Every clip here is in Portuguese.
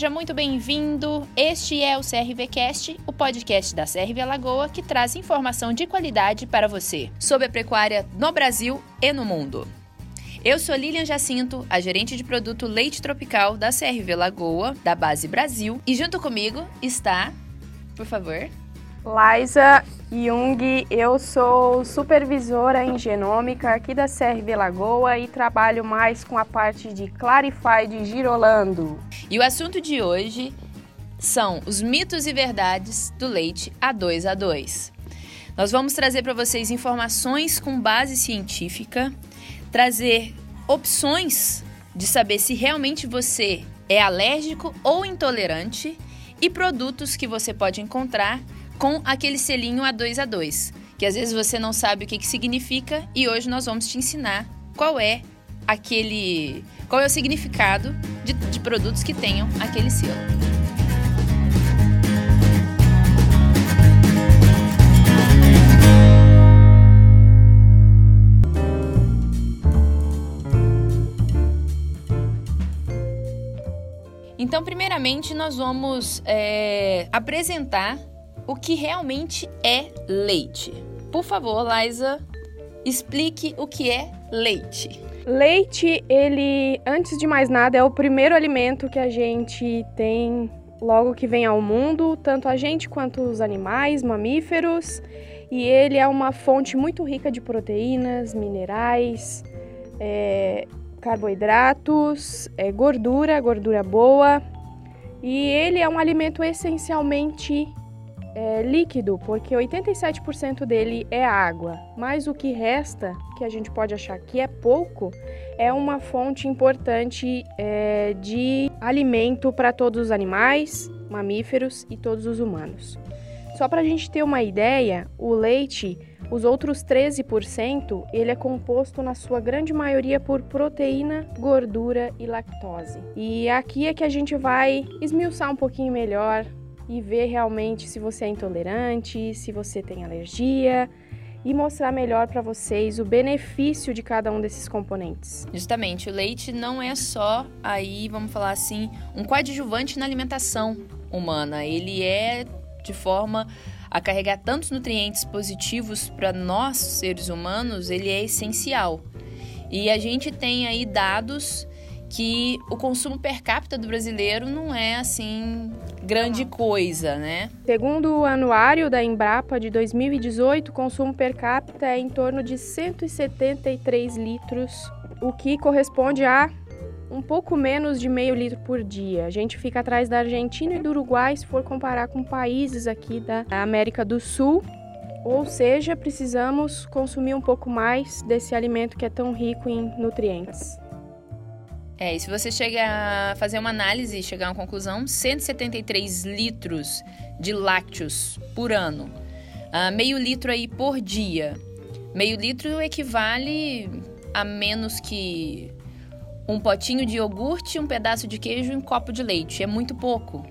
Seja muito bem-vindo. Este é o CRVcast, o podcast da CRV Alagoa que traz informação de qualidade para você sobre a pecuária no Brasil e no mundo. Eu sou Lilian Jacinto, a gerente de produto leite tropical da CRV Lagoa, da base Brasil, e junto comigo está, por favor, Liza Jung, eu sou supervisora em genômica aqui da CRV Lagoa e trabalho mais com a parte de Clarify de Girolando. E o assunto de hoje são os mitos e verdades do leite A2A2. Nós vamos trazer para vocês informações com base científica, trazer opções de saber se realmente você é alérgico ou intolerante e produtos que você pode encontrar com aquele selinho A2A2, que às vezes você não sabe o que, que significa e hoje nós vamos te ensinar qual é aquele. qual é o significado de, de produtos que tenham aquele selo. Então, primeiramente, nós vamos é, apresentar o que realmente é leite. Por favor, Liza, explique o que é leite. Leite, ele, antes de mais nada, é o primeiro alimento que a gente tem logo que vem ao mundo, tanto a gente quanto os animais, mamíferos, e ele é uma fonte muito rica de proteínas, minerais, é, carboidratos, é, gordura, gordura boa, e ele é um alimento essencialmente é, líquido, porque 87% dele é água, mas o que resta, que a gente pode achar que é pouco, é uma fonte importante é, de alimento para todos os animais, mamíferos e todos os humanos. Só para a gente ter uma ideia, o leite, os outros 13%, ele é composto na sua grande maioria por proteína, gordura e lactose. E aqui é que a gente vai esmiuçar um pouquinho melhor e ver realmente se você é intolerante, se você tem alergia e mostrar melhor para vocês o benefício de cada um desses componentes. Justamente, o leite não é só aí, vamos falar assim, um coadjuvante na alimentação humana. Ele é de forma a carregar tantos nutrientes positivos para nós, seres humanos, ele é essencial. E a gente tem aí dados que o consumo per capita do brasileiro não é assim grande coisa, né? Segundo o anuário da Embrapa de 2018, o consumo per capita é em torno de 173 litros, o que corresponde a um pouco menos de meio litro por dia. A gente fica atrás da Argentina e do Uruguai se for comparar com países aqui da América do Sul. Ou seja, precisamos consumir um pouco mais desse alimento que é tão rico em nutrientes. É, e se você chegar a fazer uma análise e chegar a uma conclusão, 173 litros de lácteos por ano, uh, meio litro aí por dia. Meio litro equivale a menos que um potinho de iogurte, um pedaço de queijo e um copo de leite. É muito pouco.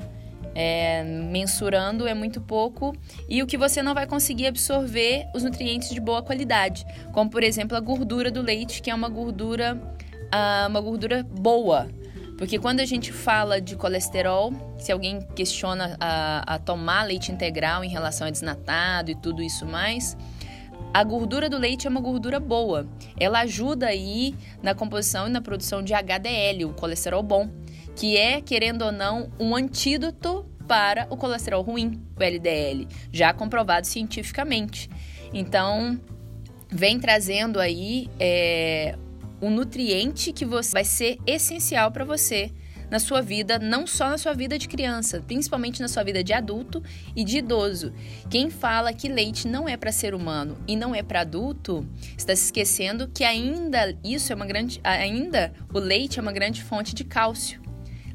É, mensurando é muito pouco e o que você não vai conseguir absorver os nutrientes de boa qualidade, como por exemplo a gordura do leite, que é uma gordura uma gordura boa. Porque quando a gente fala de colesterol, se alguém questiona a, a tomar leite integral em relação a desnatado e tudo isso mais, a gordura do leite é uma gordura boa. Ela ajuda aí na composição e na produção de HDL, o colesterol bom, que é, querendo ou não, um antídoto para o colesterol ruim, o LDL, já comprovado cientificamente. Então, vem trazendo aí é, um nutriente que você vai ser essencial para você na sua vida, não só na sua vida de criança, principalmente na sua vida de adulto e de idoso. Quem fala que leite não é para ser humano e não é para adulto, está se esquecendo que ainda isso é uma grande ainda o leite é uma grande fonte de cálcio.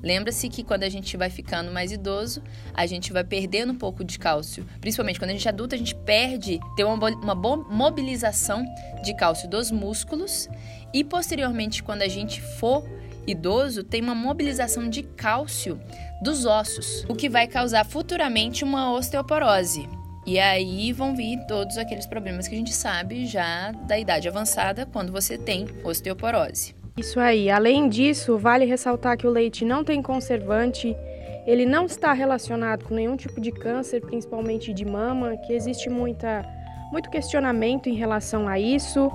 Lembra-se que quando a gente vai ficando mais idoso, a gente vai perdendo um pouco de cálcio. Principalmente quando a gente é adulto, a gente perde, tem uma, uma boa mobilização de cálcio dos músculos. E posteriormente, quando a gente for idoso, tem uma mobilização de cálcio dos ossos, o que vai causar futuramente uma osteoporose. E aí vão vir todos aqueles problemas que a gente sabe já da idade avançada quando você tem osteoporose. Isso aí. Além disso, vale ressaltar que o leite não tem conservante, ele não está relacionado com nenhum tipo de câncer, principalmente de mama, que existe muita, muito questionamento em relação a isso.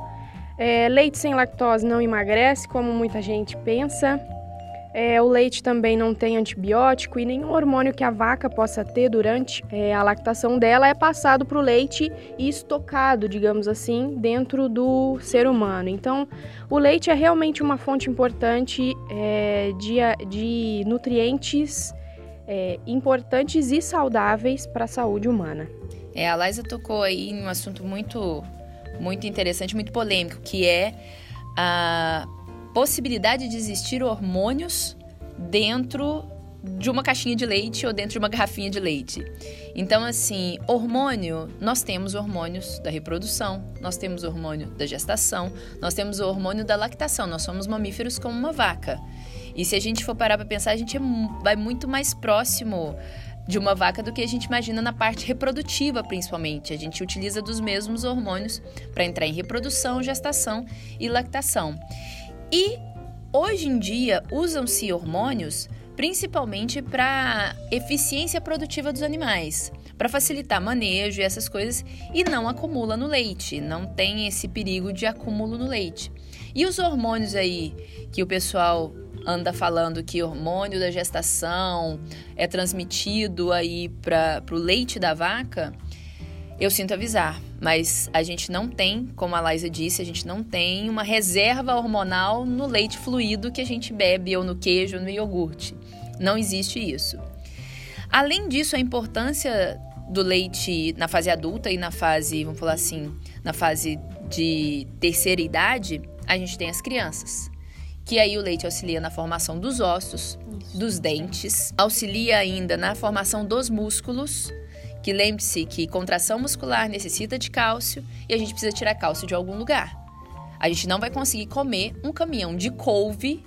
É, leite sem lactose não emagrece, como muita gente pensa. É, o leite também não tem antibiótico e nenhum hormônio que a vaca possa ter durante é, a lactação dela é passado para o leite e estocado, digamos assim, dentro do ser humano. Então, o leite é realmente uma fonte importante é, de, de, nutrientes é, importantes e saudáveis para a saúde humana. É, a Laisa tocou aí em um assunto muito, muito interessante, muito polêmico, que é a possibilidade de existir hormônios dentro de uma caixinha de leite ou dentro de uma garrafinha de leite. Então, assim, hormônio, nós temos hormônios da reprodução, nós temos hormônio da gestação, nós temos o hormônio da lactação, nós somos mamíferos como uma vaca. E se a gente for parar para pensar, a gente é, vai muito mais próximo de uma vaca do que a gente imagina na parte reprodutiva, principalmente. A gente utiliza dos mesmos hormônios para entrar em reprodução, gestação e lactação. E hoje em dia usam-se hormônios principalmente para eficiência produtiva dos animais, para facilitar manejo e essas coisas e não acumula no leite, não tem esse perigo de acúmulo no leite. E os hormônios aí que o pessoal anda falando que hormônio da gestação é transmitido aí para o leite da vaca, eu sinto avisar, mas a gente não tem, como a Laisa disse, a gente não tem uma reserva hormonal no leite fluido que a gente bebe, ou no queijo, ou no iogurte. Não existe isso. Além disso, a importância do leite na fase adulta e na fase, vamos falar assim, na fase de terceira idade, a gente tem as crianças. Que aí o leite auxilia na formação dos ossos, dos dentes, auxilia ainda na formação dos músculos que lembre-se que contração muscular necessita de cálcio e a gente precisa tirar cálcio de algum lugar. A gente não vai conseguir comer um caminhão de couve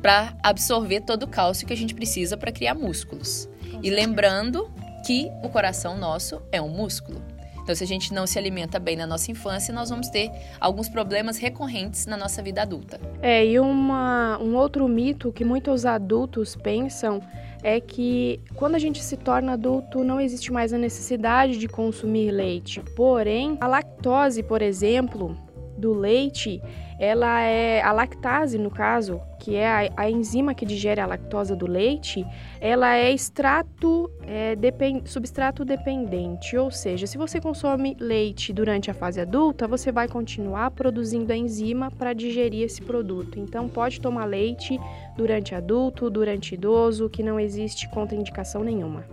para absorver todo o cálcio que a gente precisa para criar músculos. E lembrando que o coração nosso é um músculo. Então, se a gente não se alimenta bem na nossa infância, nós vamos ter alguns problemas recorrentes na nossa vida adulta. É, e uma, um outro mito que muitos adultos pensam é que quando a gente se torna adulto não existe mais a necessidade de consumir leite. Porém, a lactose, por exemplo, do leite, ela é a lactase no caso, que é a, a enzima que digere a lactose do leite, ela é extrato é, depend, substrato dependente, ou seja, se você consome leite durante a fase adulta, você vai continuar produzindo a enzima para digerir esse produto. Então pode tomar leite durante adulto, durante idoso, que não existe contraindicação nenhuma.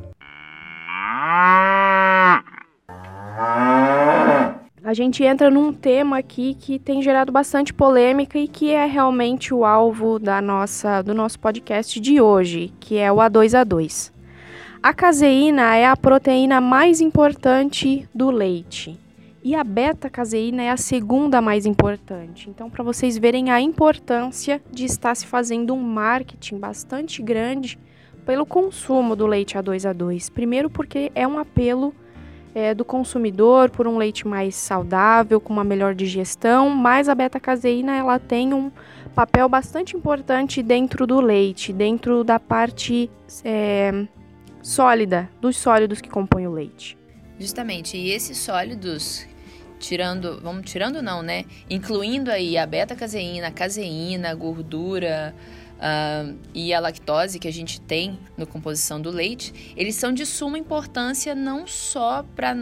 A gente entra num tema aqui que tem gerado bastante polêmica e que é realmente o alvo da nossa, do nosso podcast de hoje, que é o A2A2. A caseína é a proteína mais importante do leite e a beta-caseína é a segunda mais importante. Então, para vocês verem a importância de estar se fazendo um marketing bastante grande pelo consumo do leite A2A2. Primeiro, porque é um apelo é, do consumidor por um leite mais saudável, com uma melhor digestão, mas a beta-caseína ela tem um papel bastante importante dentro do leite, dentro da parte é, sólida, dos sólidos que compõem o leite. Justamente, e esses sólidos, tirando, vamos tirando não, né? Incluindo aí a beta-caseína, caseína, gordura, uh, e a lactose que a gente tem na composição do leite, eles são de suma importância não só para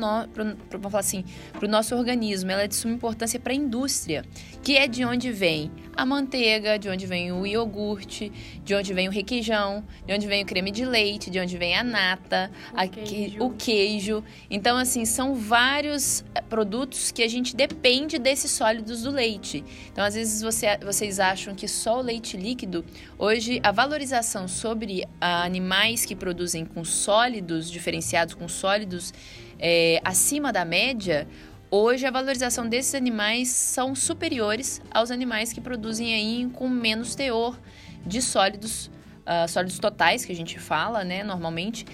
assim, o nosso organismo, ela é de suma importância para a indústria, que é de onde vem a manteiga, de onde vem o iogurte, de onde vem o requeijão, de onde vem o creme de leite, de onde vem a nata, o, a, queijo. o queijo. Então, assim, são vários eh, produtos que a gente depende desses sólidos do leite. Então, às vezes você, vocês acham que só o leite líquido, hoje a valorização sobre animais que produzem com sólidos diferenciados, com sólidos é, acima da média, Hoje a valorização desses animais são superiores aos animais que produzem aí com menos teor de sólidos, uh, sólidos totais que a gente fala, né, normalmente,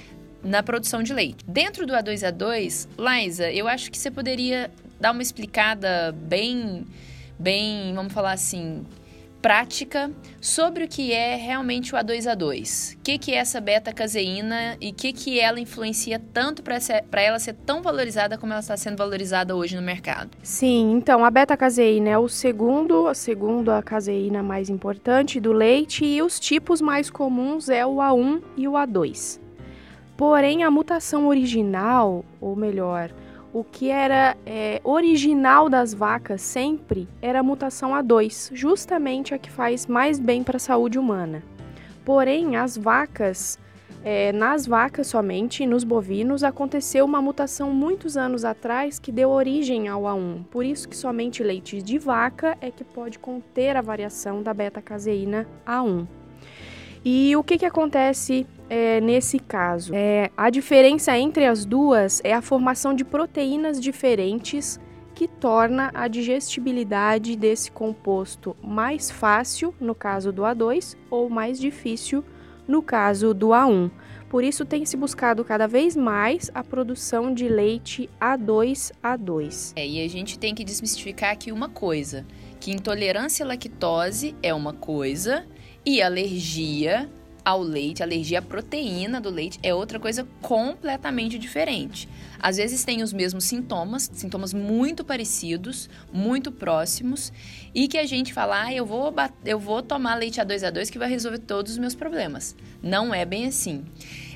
na produção de leite. Dentro do A2A2, Liza, eu acho que você poderia dar uma explicada bem, bem, vamos falar assim, prática sobre o que é realmente o A2A2. O que, que é essa beta-caseína e o que, que ela influencia tanto para ela ser tão valorizada como ela está sendo valorizada hoje no mercado? Sim, então a beta-caseína é o segundo, a segunda caseína mais importante do leite e os tipos mais comuns é o A1 e o A2. Porém, a mutação original, ou melhor, o que era é, original das vacas sempre era a mutação A2, justamente a que faz mais bem para a saúde humana. Porém, as vacas, é, nas vacas somente, nos bovinos, aconteceu uma mutação muitos anos atrás que deu origem ao A1. Por isso que somente leite de vaca é que pode conter a variação da beta-caseína A1. E o que, que acontece é, nesse caso? É, a diferença entre as duas é a formação de proteínas diferentes que torna a digestibilidade desse composto mais fácil no caso do A2 ou mais difícil no caso do A1. Por isso tem se buscado cada vez mais a produção de leite A2A2. É, e a gente tem que desmistificar aqui uma coisa, que intolerância à lactose é uma coisa e alergia ao leite, alergia à proteína do leite é outra coisa completamente diferente. Às vezes tem os mesmos sintomas, sintomas muito parecidos, muito próximos, e que a gente fala, ah, eu vou, eu vou tomar leite A2A2 que vai resolver todos os meus problemas. Não é bem assim.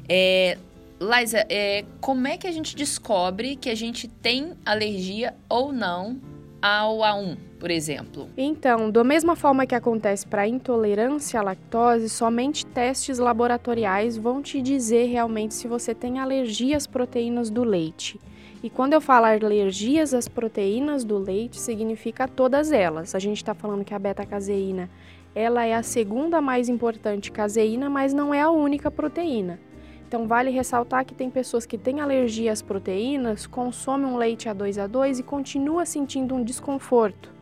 É, Liza, é, como é que a gente descobre que a gente tem alergia ou não ao A1? por exemplo? Então, da mesma forma que acontece para intolerância à lactose, somente testes laboratoriais vão te dizer realmente se você tem alergia às proteínas do leite. E quando eu falo alergias às proteínas do leite, significa todas elas. A gente está falando que a beta-caseína ela é a segunda mais importante caseína, mas não é a única proteína. Então vale ressaltar que tem pessoas que têm alergia às proteínas, consomem um leite A2A2 e continua sentindo um desconforto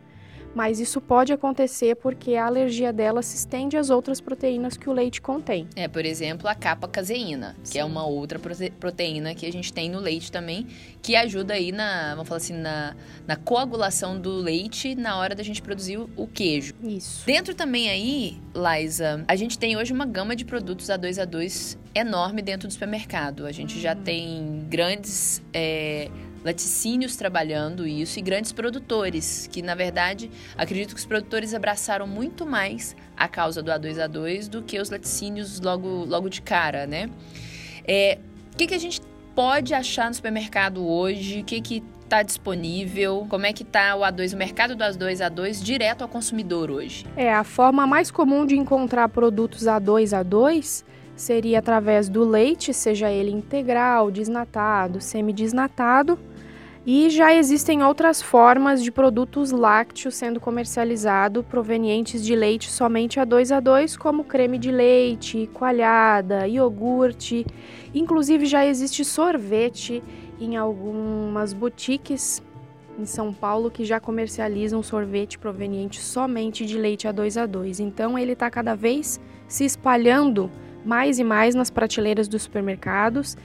mas isso pode acontecer porque a alergia dela se estende às outras proteínas que o leite contém. É, por exemplo, a capa caseína, que é uma outra proteína que a gente tem no leite também, que ajuda aí na, vamos falar assim, na, na coagulação do leite na hora da gente produzir o queijo. Isso. Dentro também aí, Liza, a gente tem hoje uma gama de produtos A2A2 enorme dentro do supermercado. A gente já uhum. tem grandes é, laticínios trabalhando isso e grandes produtores, que na verdade acredito que os produtores abraçaram muito mais a causa do A2A2 do que os laticínios logo, logo de cara, né? É, o que, que a gente pode achar no supermercado hoje? O que que está disponível? Como é que está o A2, o mercado do A2A2 direto ao consumidor hoje? É, a forma mais comum de encontrar produtos A2A2 seria através do leite, seja ele integral, desnatado, semidesnatado, e já existem outras formas de produtos lácteos sendo comercializados provenientes de leite somente a 2 a 2, como creme de leite, coalhada, iogurte. Inclusive já existe sorvete em algumas boutiques em São Paulo que já comercializam sorvete proveniente somente de leite a 2 a 2. Então ele está cada vez se espalhando mais e mais nas prateleiras dos supermercados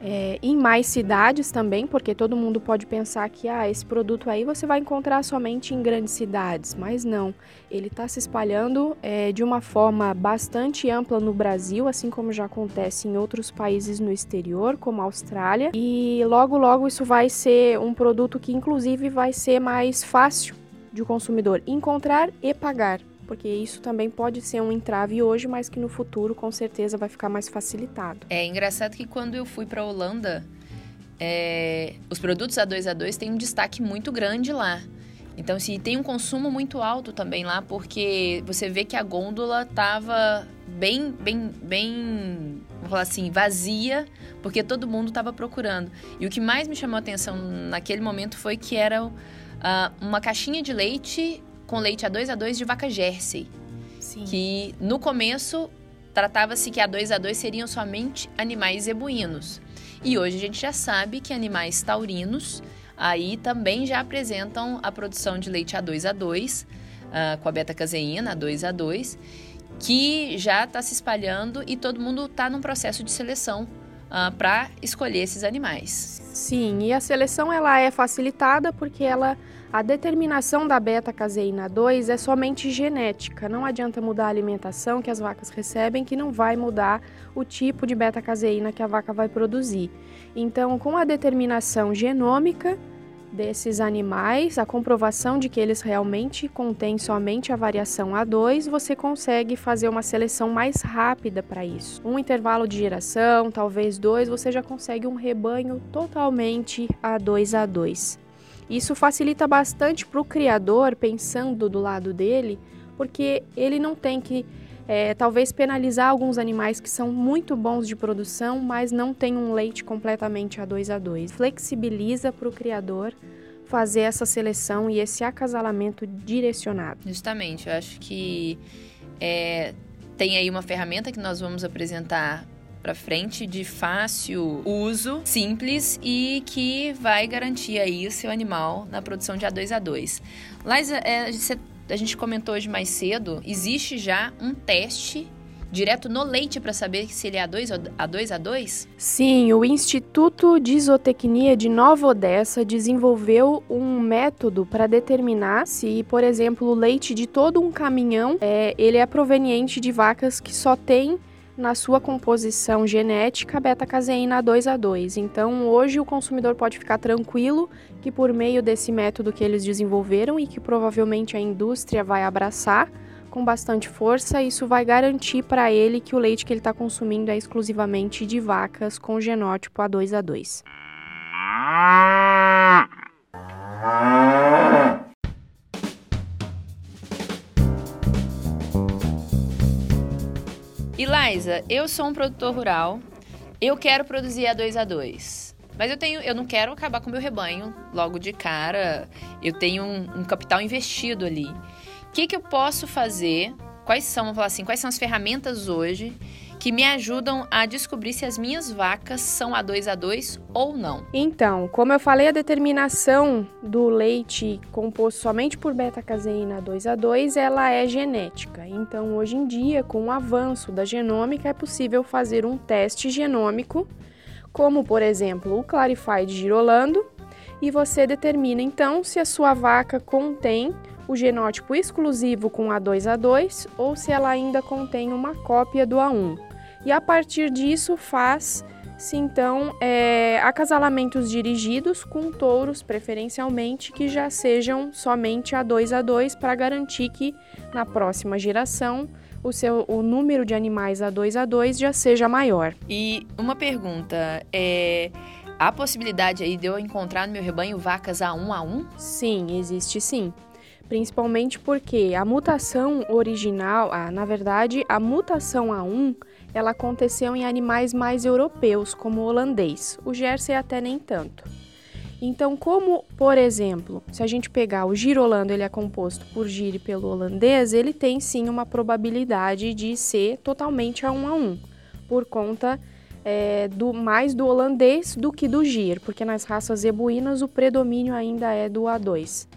é, em mais cidades também, porque todo mundo pode pensar que ah, esse produto aí você vai encontrar somente em grandes cidades, mas não. Ele está se espalhando é, de uma forma bastante ampla no Brasil, assim como já acontece em outros países no exterior, como a Austrália, e logo logo isso vai ser um produto que inclusive vai ser mais fácil de o consumidor encontrar e pagar porque isso também pode ser um entrave hoje, mas que no futuro com certeza vai ficar mais facilitado. É engraçado que quando eu fui para a Holanda, é, os produtos A2A2 têm um destaque muito grande lá. Então, assim, tem um consumo muito alto também lá, porque você vê que a gôndola tava bem, bem, bem, vamos falar assim, vazia, porque todo mundo estava procurando. E o que mais me chamou a atenção naquele momento foi que era uh, uma caixinha de leite com leite a 2 a 2 de vaca Jersey. Sim. Que no começo tratava-se que a 2 a 2 seriam somente animais zebuínos. E hoje a gente já sabe que animais taurinos aí também já apresentam a produção de leite a 2 a 2 uh, com a beta-caseína, a 2 a 2 que já está se espalhando e todo mundo está num processo de seleção uh, para escolher esses animais. Sim, e a seleção ela é facilitada porque ela a determinação da beta-caseína 2 é somente genética. Não adianta mudar a alimentação que as vacas recebem, que não vai mudar o tipo de beta-caseína que a vaca vai produzir. Então, com a determinação genômica desses animais, a comprovação de que eles realmente contêm somente a variação A2, você consegue fazer uma seleção mais rápida para isso. Um intervalo de geração, talvez dois, você já consegue um rebanho totalmente A2A2. Isso facilita bastante para o criador, pensando do lado dele, porque ele não tem que é, talvez penalizar alguns animais que são muito bons de produção, mas não tem um leite completamente a 2 a 2. Flexibiliza para o criador fazer essa seleção e esse acasalamento direcionado. Justamente, eu acho que é, tem aí uma ferramenta que nós vamos apresentar para frente de fácil uso, simples e que vai garantir aí o seu animal na produção de A2A2. Mas é, a gente comentou hoje mais cedo, existe já um teste direto no leite para saber se ele é A2 ou A2A2? Sim, o Instituto de Isotecnia de Nova Odessa desenvolveu um método para determinar se, por exemplo, o leite de todo um caminhão é, ele é proveniente de vacas que só têm na sua composição genética beta-caseína 2 a 2. Então, hoje o consumidor pode ficar tranquilo que por meio desse método que eles desenvolveram e que provavelmente a indústria vai abraçar com bastante força, isso vai garantir para ele que o leite que ele está consumindo é exclusivamente de vacas com genótipo A2 a 2. Eliza, eu sou um produtor rural, eu quero produzir a 2 a 2 mas eu tenho, eu não quero acabar com o meu rebanho logo de cara. Eu tenho um, um capital investido ali. O que, que eu posso fazer? Quais são, vamos falar assim, quais são as ferramentas hoje que me ajudam a descobrir se as minhas vacas são A2 A2 ou não. Então, como eu falei, a determinação do leite composto somente por beta-caseína A2 A2, ela é genética. Então, hoje em dia, com o avanço da genômica, é possível fazer um teste genômico, como por exemplo o Clarify de Girolando, e você determina então se a sua vaca contém o genótipo exclusivo com A2A2 ou se ela ainda contém uma cópia do A1 e a partir disso faz-se então é, acasalamentos dirigidos com touros, preferencialmente, que já sejam somente a 2 a 2 para garantir que na próxima geração o, seu, o número de animais a 2 a 2 já seja maior. E uma pergunta, é, há possibilidade aí de eu encontrar no meu rebanho vacas a 1 a 1? Sim, existe sim principalmente porque a mutação original, ah, na verdade, a mutação A1 ela aconteceu em animais mais europeus, como o holandês. O Jersey até nem tanto. Então, como, por exemplo, se a gente pegar o girolando, ele é composto por gire pelo holandês, ele tem sim uma probabilidade de ser totalmente a um a um, por conta é, do mais do holandês do que do gir, porque nas raças zebuínas o predomínio ainda é do A2.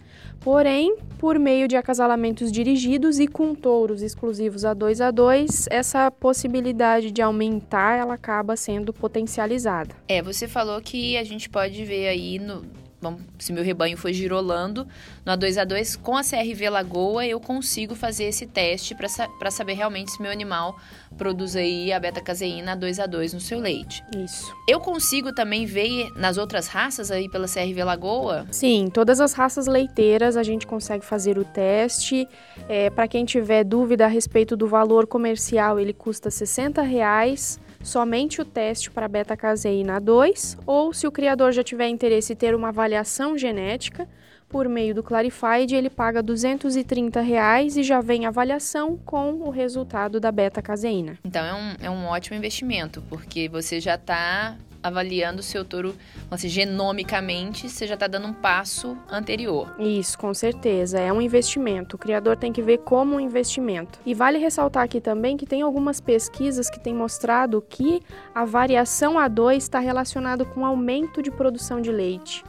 Porém, por meio de acasalamentos dirigidos e com touros exclusivos a 2 a 2, essa possibilidade de aumentar ela acaba sendo potencializada. É, você falou que a gente pode ver aí no, Bom, se meu rebanho for girolando no A2A2, com a CRV Lagoa eu consigo fazer esse teste para saber realmente se meu animal produz aí a beta-caseína A2A2 no seu leite. Isso. Eu consigo também ver nas outras raças aí pela CRV Lagoa? Sim, todas as raças leiteiras a gente consegue fazer o teste. É, para quem tiver dúvida a respeito do valor comercial, ele custa 60 reais somente o teste para beta-caseína 2 ou se o criador já tiver interesse em ter uma avaliação genética por meio do Clarified, ele paga 230 reais e já vem avaliação com o resultado da beta-caseína. Então é um, é um ótimo investimento, porque você já está avaliando o seu touro, assim, genomicamente, você já está dando um passo anterior. Isso, com certeza. É um investimento. O criador tem que ver como um investimento. E vale ressaltar aqui também que tem algumas pesquisas que têm mostrado que a variação A2 está relacionado com aumento de produção de leite.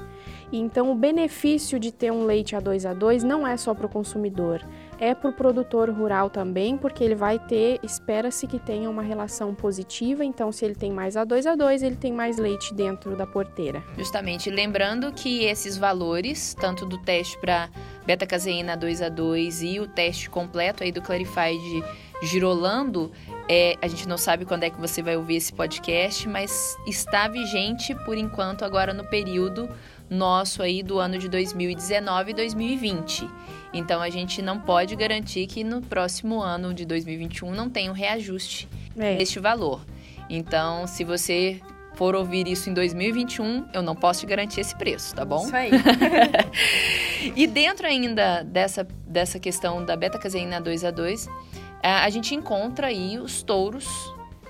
Então, o benefício de ter um leite A2A2 não é só para o consumidor, é para o produtor rural também, porque ele vai ter, espera-se que tenha uma relação positiva, então se ele tem mais A2A2, ele tem mais leite dentro da porteira. Justamente, lembrando que esses valores, tanto do teste para beta-caseína 2A2 e o teste completo aí do Clarified girolando, é, a gente não sabe quando é que você vai ouvir esse podcast, mas está vigente por enquanto agora no período nosso aí do ano de 2019 e 2020. Então a gente não pode garantir que no próximo ano de 2021 não tenha um reajuste é. deste valor. Então, se você for ouvir isso em 2021, eu não posso te garantir esse preço, tá bom? Isso aí. e dentro ainda dessa, dessa questão da beta-caseína 2A2, a gente encontra aí os touros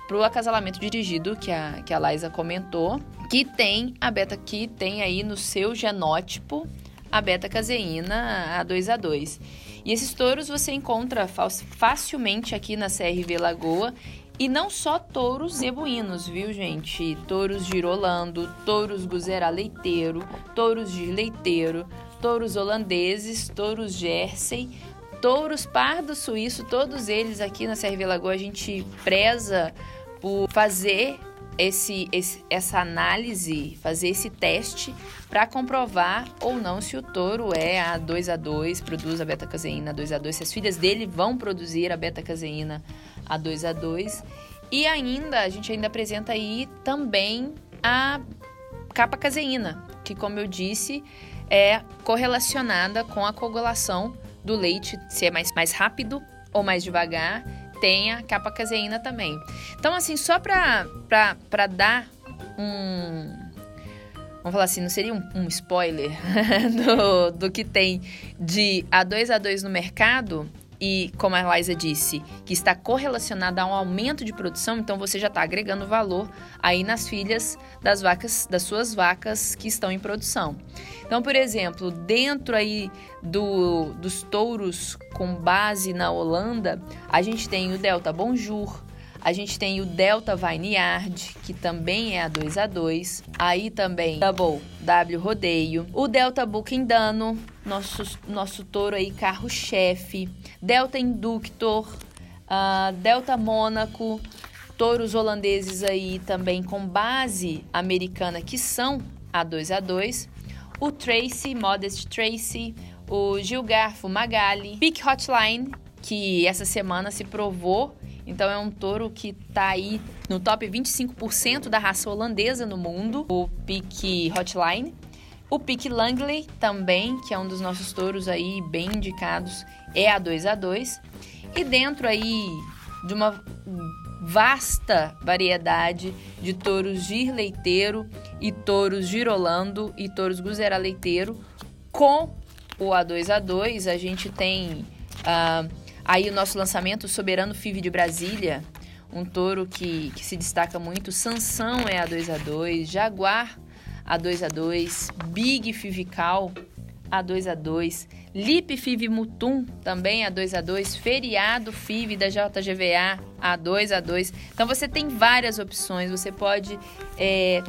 para o acasalamento dirigido que a, que a Liza comentou, que tem a beta que tem aí no seu genótipo a beta-caseína A2A2. E esses touros você encontra facilmente aqui na CRV Lagoa e não só touros zebuínos, viu, gente? Touros girolando, touros guzerá leiteiro, touros de leiteiro, touros holandeses, touros jersey, touros pardo suíço, todos eles aqui na CRV Lagoa a gente preza por fazer esse, esse, essa análise, fazer esse teste para comprovar ou não se o touro é a 2 a 2 produz a beta-caseína 2 a 2 se as filhas dele vão produzir a beta-caseína a 2 a 2 E ainda, a gente ainda apresenta aí também a capa caseína, que como eu disse, é correlacionada com a coagulação do leite, se é mais, mais rápido ou mais devagar tem a capa caseína também. Então, assim, só para dar um. Vamos falar assim, não seria um, um spoiler do, do que tem de A2A2 no mercado, e, como a Liza disse, que está correlacionada a um aumento de produção, então você já está agregando valor aí nas filhas das vacas, das suas vacas que estão em produção. Então, por exemplo, dentro aí do, dos touros com base na Holanda, a gente tem o Delta Bonjour, a gente tem o Delta Vineyard, que também é a 2 a 2 Aí também Double W Rodeio. O Delta Booking Dano, nosso, nosso touro aí, carro-chefe. Delta Inductor, uh, Delta Mônaco. Touros holandeses aí também com base americana, que são a 2 a 2 O Tracy, Modest Tracy. O Gilgarfo Magali. Peak Hotline, que essa semana se provou então é um touro que está aí no top 25% da raça holandesa no mundo, o Pique Hotline. O Pique Langley também, que é um dos nossos touros aí bem indicados, é a 2 a 2. E dentro aí de uma vasta variedade de touros gir leiteiro e touros girolando e touros guzera leiteiro, com o A2A2 a gente tem uh, Aí o nosso lançamento, Soberano FIV de Brasília, um touro que, que se destaca muito. Sansão é a 2 a 2 Jaguar a 2 a 2 Big Fivical a 2 a 2 Lip Fiv Mutum também a 2 a 2 Feriado Fiv da JGVA a 2 a 2 Então você tem várias opções, você pode é,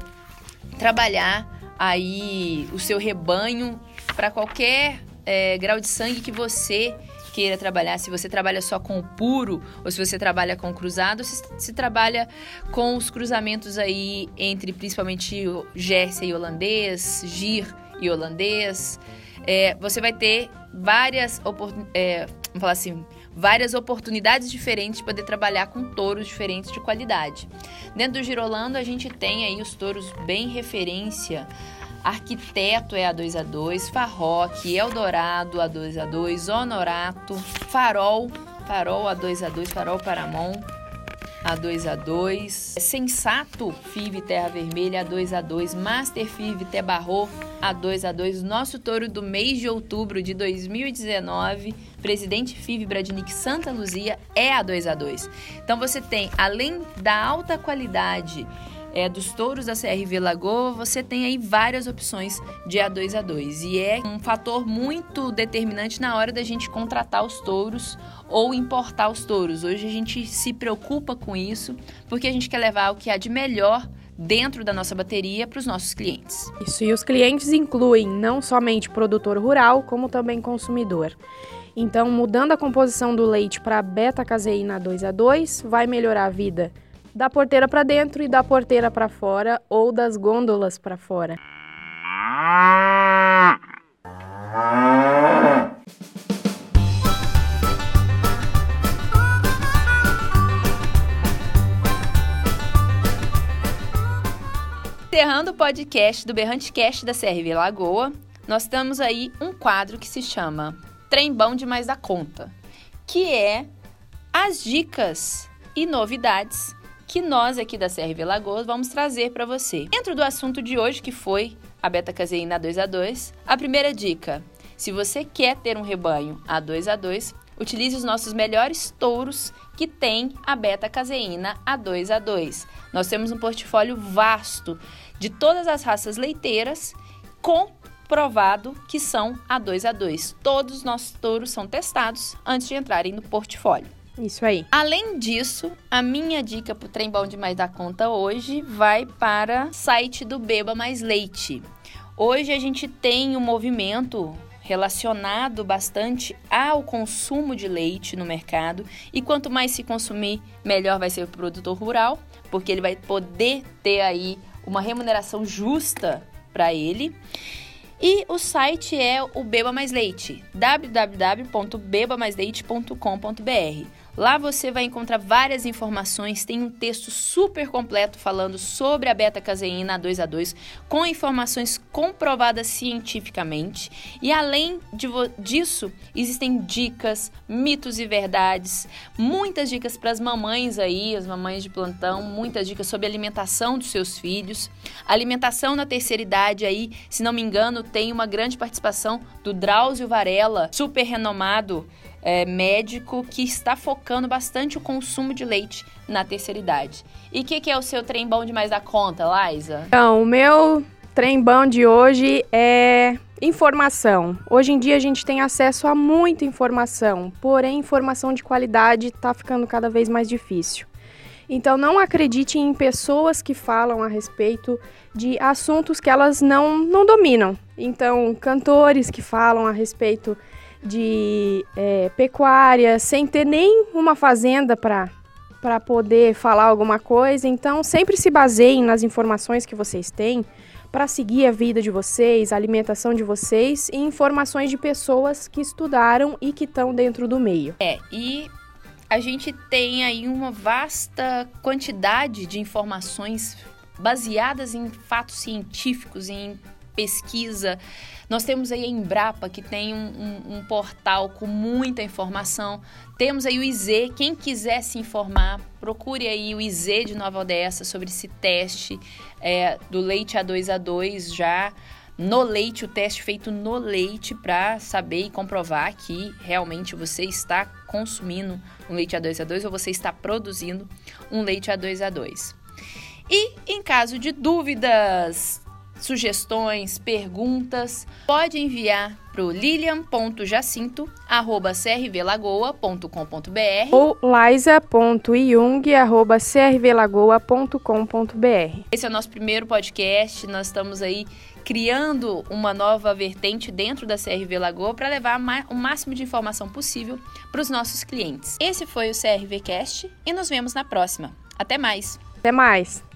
trabalhar aí o seu rebanho para qualquer é, grau de sangue que você queira trabalhar, se você trabalha só com o puro ou se você trabalha com o cruzado, se, se trabalha com os cruzamentos aí entre principalmente o Jersey holandês, Gir e holandês, é, você vai ter várias é, vamos falar assim, várias oportunidades diferentes de poder trabalhar com touros diferentes de qualidade. Dentro do Girolando, a gente tem aí os touros bem referência Arquiteto é a 2 a 2, Farroque, Eldorado a 2 a 2, Honorato, Farol, Farol a 2 a 2, Farol Paramon a 2 a 2, Sensato FIV Terra Vermelha a 2 a 2, Master FIV Tebarro a 2 a 2, nosso touro do mês de outubro de 2019, Presidente FIV Bradnick Santa Luzia é a 2 a 2. Então você tem além da alta qualidade é, dos touros da CRV Lagoa, você tem aí várias opções de A2A2. E é um fator muito determinante na hora da gente contratar os touros ou importar os touros. Hoje a gente se preocupa com isso porque a gente quer levar o que há de melhor dentro da nossa bateria para os nossos clientes. Isso, e os clientes incluem não somente produtor rural, como também consumidor. Então, mudando a composição do leite para beta-caseína 2 a 2 vai melhorar a vida da porteira para dentro e da porteira para fora ou das gôndolas para fora. Encerrando o podcast do Berrante Cast da CRV Lagoa, nós temos aí um quadro que se chama Trem Bom Demais da Conta, que é as dicas e novidades que nós aqui da CRV Lagoas vamos trazer para você. Dentro do assunto de hoje, que foi a beta-caseína 2 a 2, a primeira dica: se você quer ter um rebanho a 2 a 2, utilize os nossos melhores touros que tem a beta-caseína a 2 a 2. Nós temos um portfólio vasto de todas as raças leiteiras comprovado que são a 2 a 2. Todos os nossos touros são testados antes de entrarem no portfólio. Isso aí. Além disso, a minha dica pro trem bom demais da conta hoje vai para site do Beba Mais Leite. Hoje a gente tem um movimento relacionado bastante ao consumo de leite no mercado e quanto mais se consumir, melhor vai ser o produtor rural, porque ele vai poder ter aí uma remuneração justa para ele. E o site é o Beba Mais Leite, www.bebamaisleite.com.br. Lá você vai encontrar várias informações, tem um texto super completo falando sobre a beta-caseína 2 a 2 com informações comprovadas cientificamente. E além disso, existem dicas, mitos e verdades, muitas dicas para as mamães aí, as mamães de plantão, muitas dicas sobre alimentação dos seus filhos. Alimentação na terceira idade aí, se não me engano, tem uma grande participação do Drauzio Varela, super renomado é, médico que está focando bastante o consumo de leite na terceira idade. E o que, que, é o seu trem bom demais da conta, Liza? Então, o meu trem bom de hoje é informação. Hoje em dia a gente tem acesso a muita informação, porém informação de qualidade está ficando cada vez mais difícil. Então não acredite em pessoas que falam a respeito de assuntos que elas não, não dominam. Então, cantores que falam a respeito de é, pecuária, sem ter nem uma fazenda para para poder falar alguma coisa. Então, sempre se baseiem nas informações que vocês têm para seguir a vida de vocês, a alimentação de vocês e informações de pessoas que estudaram e que estão dentro do meio. É, e a gente tem aí uma vasta quantidade de informações baseadas em fatos científicos, em pesquisa. Nós temos aí a Embrapa, que tem um, um, um, portal com muita informação. Temos aí o IZ, quem quiser se informar, procure aí o IZ de Nova Odessa sobre esse teste é, do leite A2A2 já. No leite, o teste feito no leite para saber e comprovar que realmente você está consumindo um leite A2A2 ou você está produzindo um leite A2A2. E em caso de dúvidas, sugestões, perguntas, pode enviar para o lilian.jacinto.crvlagoa.com.br ou liza.iung.crvlagoa.com.br Esse é o nosso primeiro podcast, nós estamos aí criando uma nova vertente dentro da CRV Lagoa para levar o máximo de informação possível para os nossos clientes. Esse foi o CRV Cast e nos vemos na próxima. Até mais! Até mais!